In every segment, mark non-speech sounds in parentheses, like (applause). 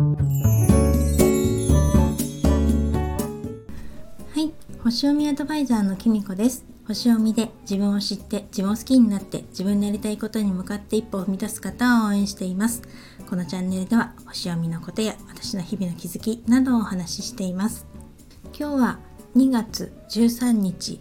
はい。星読みアドバイザーのきみこです。星読みで自分を知って自分を好きになって自分のやりたいことに向かって一歩を踏み出す方を応援しています。このチャンネルでは星読みのことや私の日々の気づきなどをお話ししています。今日は2月13日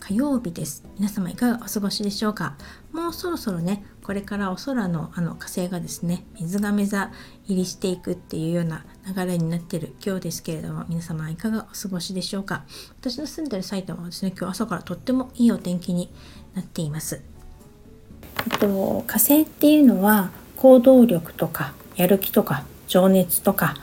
火曜日です。皆様いかがお過ごしでしょうか？もうそろそろねこれからお空のあの火星がですね水亀座入りしていくっていうような流れになってる今日ですけれども皆様いかがお過ごしでしょうか？私の住んでる埼玉はですね今日朝からとってもいいお天気になっています。えっと火星っていうのは行動力とかやる気とか情熱とか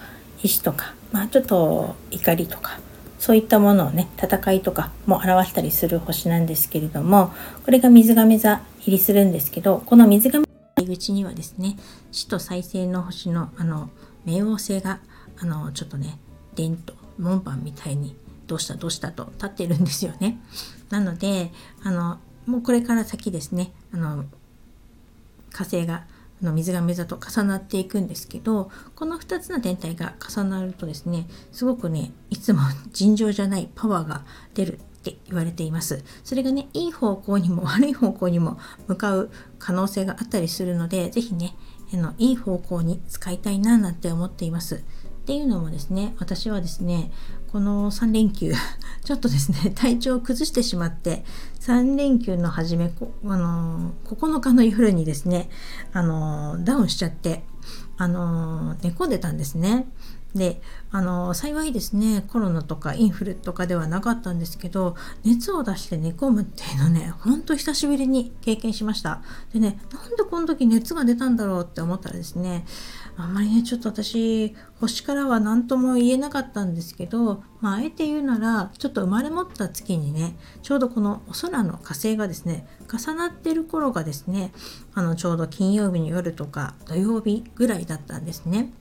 意志とかまあちょっと怒りとかそういったものをね戦いとかも表したりする星なんですけれどもこれが水亀座入りするんですけどこの水亀座入り口にはですね死と再生の星のあの冥王星があのちょっとねデンと門番みたいにどうしたどうしたと立ってるんですよね。なのであのもうこれから先ですねあの火星がの水が座と重なっていくんですけどこの2つの天体が重なるとですねすごくねいつも尋常じゃないパワーが出るって言われています。それがねいい方向にも悪い方向にも向かう可能性があったりするので是非ねあのいい方向に使いたいななんて思っています。っていうのもですね私はですねこの3連休 (laughs) ちょっとですね体調を崩してしまって3連休の初めあの9日の夜にですねあのダウンしちゃってあの寝込んでたんですね。であの幸いですねコロナとかインフルとかではなかったんですけど熱を出して寝込むっていうのねほんと久しぶりに経験しましたでねなんでこの時熱が出たんだろうって思ったらですねあんまりねちょっと私星からは何とも言えなかったんですけど、まあ、あえて言うならちょっと生まれ持った月にねちょうどこのお空の火星がですね重なってる頃がですねあのちょうど金曜日の夜とか土曜日ぐらいだったんですね。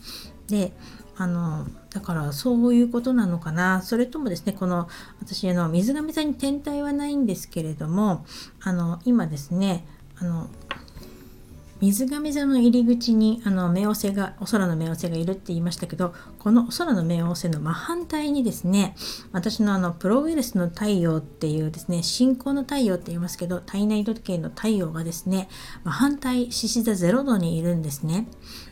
であのだからそういうことなのかな。それともですねこの私あの水亀座に天体はないんですけれどもあの今ですねあの水亀座の入り口にあの冥王星がお空の冥王星がいるって言いましたけどこのお空の冥王星の真反対にですね私のあのプロウイルスの太陽っていうですね信仰の太陽って言いますけど体内時計の太陽がですね真反対獅子座0度にいるんですね。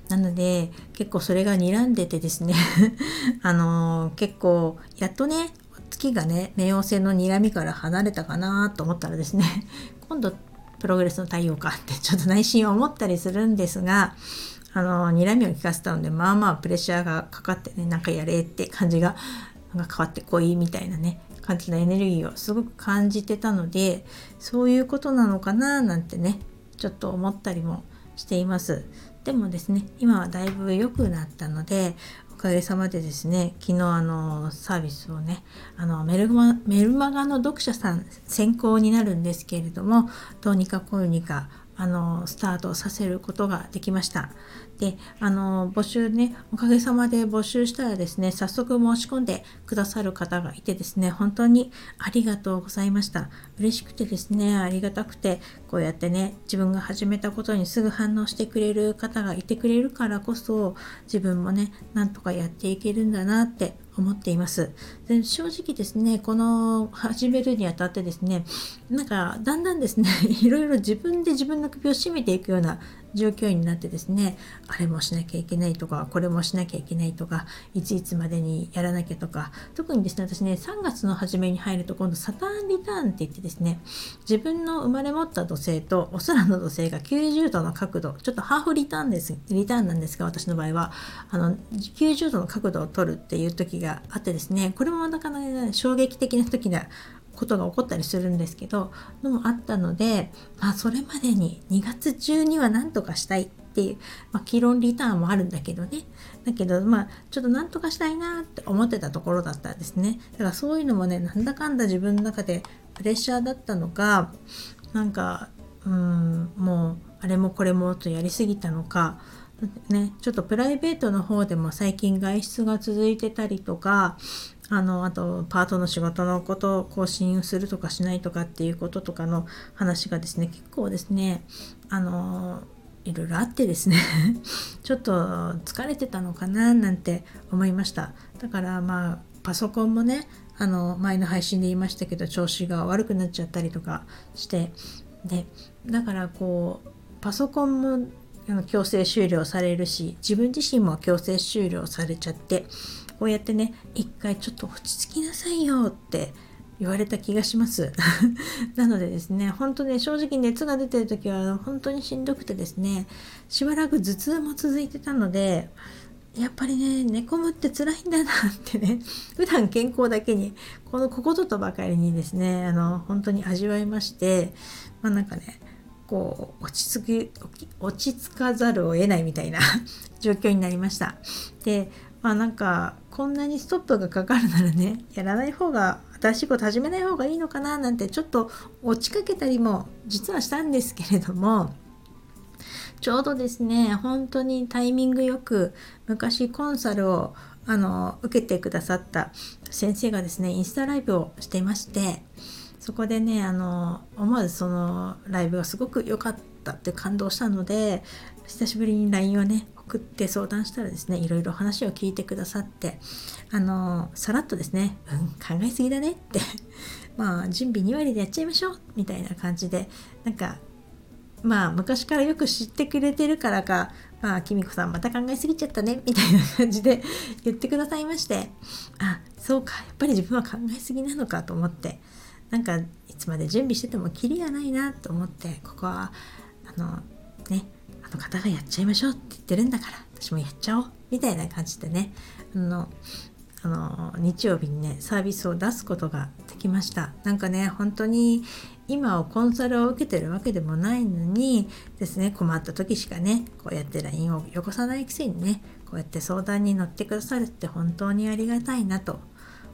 なので結構それが睨んでてですね (laughs) あの、結構やっとね月がね冥王星の睨みから離れたかなと思ったらですね今度プログレスの太陽かって (laughs) ちょっと内心思ったりするんですがあの睨みを聞かせたのでまあまあプレッシャーがかかってねなんかやれって感じがなんか変わってこいみたいなね感じのエネルギーをすごく感じてたのでそういうことなのかななんてねちょっと思ったりもしています。でもですね今はだいぶ良くなったのでかげさまでですね昨日あのサービスをねあのメルマメルマガの読者さん先行になるんですけれどもどうにかこうにかあのスタートさせることができました。であの募集ねおかげさまで募集したらですね早速申し込んでくださる方がいてですね本当にありがとうございました嬉しくてですねありがたくてこうやってね自分が始めたことにすぐ反応してくれる方がいてくれるからこそ自分もねなんとかやっていけるんだなって思っています。で正直ですね、この始めるにあたってですね、なんかだんだんですね、(laughs) いろいろ自分で自分の首を絞めていくような状況になってですね、あれもしなきゃいけないとか、これもしなきゃいけないとか、いついつまでにやらなきゃとか、特にですね、私ね、3月の初めに入ると今度サターンリターンって言ってですね、自分の生まれ持った土星とお空の土星が90度の角度、ちょっとハーフリターンです、リターンなんですが、私の場合は、あの、90度の角度を取るっていう時があってですねこれもなかなか、ね、衝撃的な時なことが起こったりするんですけどのもあったので、まあ、それまでに2月中には何とかしたいっていう、まあ、議論リターンもあるんだけどね。だけどまあちょっと何とかしたいなって思ってたところだったんですね。だからそういうのもねなんだかんだ自分の中でプレッシャーだったのがなんかうんもうあれもこれもとやりすぎたのかね、ちょっとプライベートの方でも最近外出が続いてたりとかあのあとパートの仕事のことを更新するとかしないとかっていうこととかの話がですね結構ですねあのいろいろあってですね (laughs) ちょっと疲れてたのかななんて思いました。だからまあパソコンもねあの前の配信で言いましたけど調子が悪くなっちゃったりとかしてでだからこうパソコンも強制終了されるし自分自身も強制終了されちゃってこうやってね一回ちょっと落ち着きなさいよって言われた気がします。(laughs) なのでですね本当ね正直熱が出てる時は本当にしんどくてですねしばらく頭痛も続いてたのでやっぱりね寝込むって辛いんだなってね (laughs) 普段健康だけにこのここぞとばかりにですねあの本当に味わいましてまあなんかねこう落ち着き落ち着かざるを得ないみたいな (laughs) 状況になりました。でまあなんかこんなにストップがかかるならねやらない方が新しいこと始めない方がいいのかななんてちょっと落ちかけたりも実はしたんですけれどもちょうどですね本当にタイミングよく昔コンサルをあの受けてくださった先生がですねインスタライブをしていましてそこでねあの思わずそのライブがすごく良かったって感動したので久しぶりに LINE をね送って相談したらですねいろいろ話を聞いてくださってあのさらっとですね「うん考えすぎだね」って (laughs) まあ準備2割でやっちゃいましょうみたいな感じでなんかまあ昔からよく知ってくれてるからかまあきみこさんまた考えすぎちゃったねみたいな感じで (laughs) 言ってくださいましてあそうかやっぱり自分は考えすぎなのかと思ってなんかいつまで準備しててもキリがないなと思ってここはあのねの方がやっちゃいましょうって言ってるんだから私もやっちゃおうみたいな感じでね。あのあの日曜日にねサービスを出すことができました。なんかね本当に今をコンサルを受けてるわけでもないのにですね困った時しかねこうやって LINE をよこさないくせにねこうやって相談に乗ってくださるって本当にありがたいなと。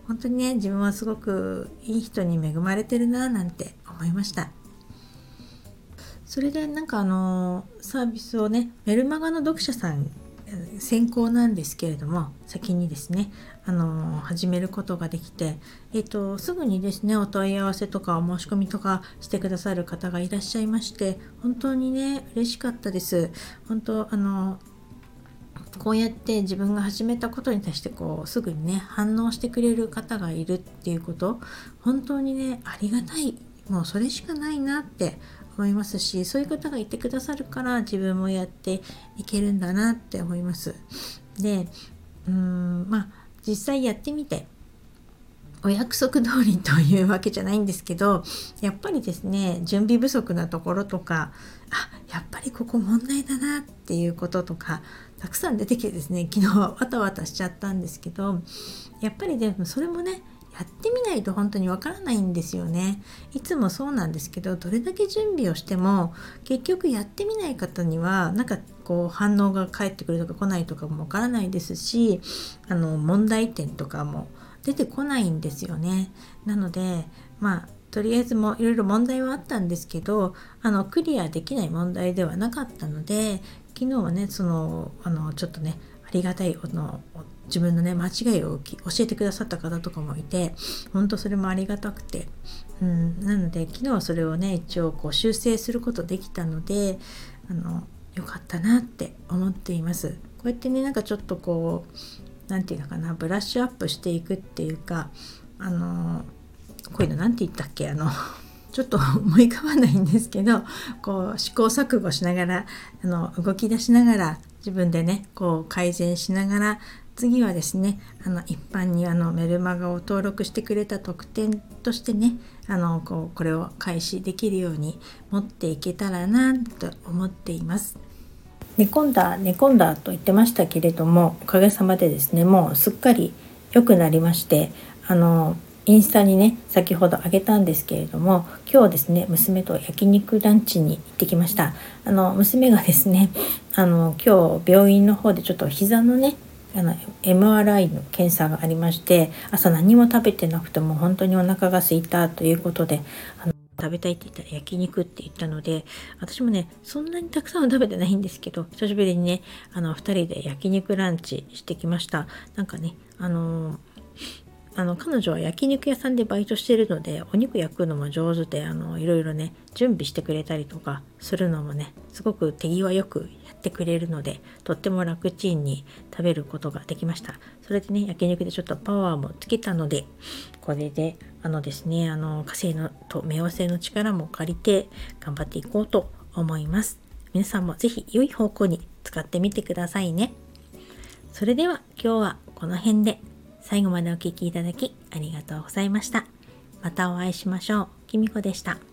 本当にね自分はすごくいい人に恵まれてるななんて思いました。それでなんかあのサービスをねメルマガの読者さん先行なんですけれども先にですねあの始めることができて、えーと、すぐにですねお問い合わせとかお申し込みとかしてくださる方がいらっしゃいまして本当にね嬉しかったです。本当あのこうやって自分が始めたことに対してこうすぐにね反応してくれる方がいるっていうこと本当にねありがたい。もうそれしかないなって思いますしそういう方がいてくださるから自分もやっていけるんだなって思います。でうーんまあ実際やってみてお約束通りというわけじゃないんですけどやっぱりですね準備不足なところとかあやっぱりここ問題だなっていうこととかたくさん出てきてですね昨日はわたわたしちゃったんですけどやっぱりでもそれもねやってみないと本当にわからないんですよね。いつもそうなんですけどどれだけ準備をしても結局やってみない方にはなんかこう反応が返ってくるとか来ないとかもわからないですしあの問題点とかも出てこないんですよね。なのでまあとりあえずもいろいろ問題はあったんですけどあのクリアできない問題ではなかったので昨日はねそのあのちょっとねありがたいあの自分のね間違いを教えてくださった方とかもいて本当それもありがたくて、うん、なので昨日はそれをね一応こう修正することできたのであのよかったなって思っています。こうやってねなんかちょっとこう何て言うのかなブラッシュアップしていくっていうかあのこういうの何て言ったっけあの (laughs) ちょっと思い浮かばないんですけどこう試行錯誤しながらあの動き出しながら自分でねこう改善しながら次はですねあの一般にあのメルマガを登録してくれた特典としてねあのこうこれを開始できるように持っていけたらなと思っています。寝込んだ寝込んだと言ってましたけれどもおかげさまでですねもうすっかり良くなりましてあのインスタにね先ほどあげたんですけれども今日ですね娘と焼肉ランチに行ってきましたあの娘がですねあの今日病院の方でちょっと膝のねあの MRI の検査がありまして朝何も食べてなくても本当にお腹が空いたということであの食べたいって言ったら焼肉って言ったので私もねそんなにたくさんは食べてないんですけど久しぶりにねあの2人で焼肉ランチしてきました。なんかねあのあの彼女は焼肉屋さんでバイトしてるのでお肉焼くのも上手であのいろいろね準備してくれたりとかするのもねすごく手際よくってくれるのでとっても楽ちんに食べることができましたそれでね焼肉でちょっとパワーもつけたのでこれであのですねあの火星のと冥王星の力も借りて頑張っていこうと思います皆さんも是非良い方向に使ってみてくださいねそれでは今日はこの辺で最後までお聴きいただきありがとうございました。またお会いしましょう。きみこでした。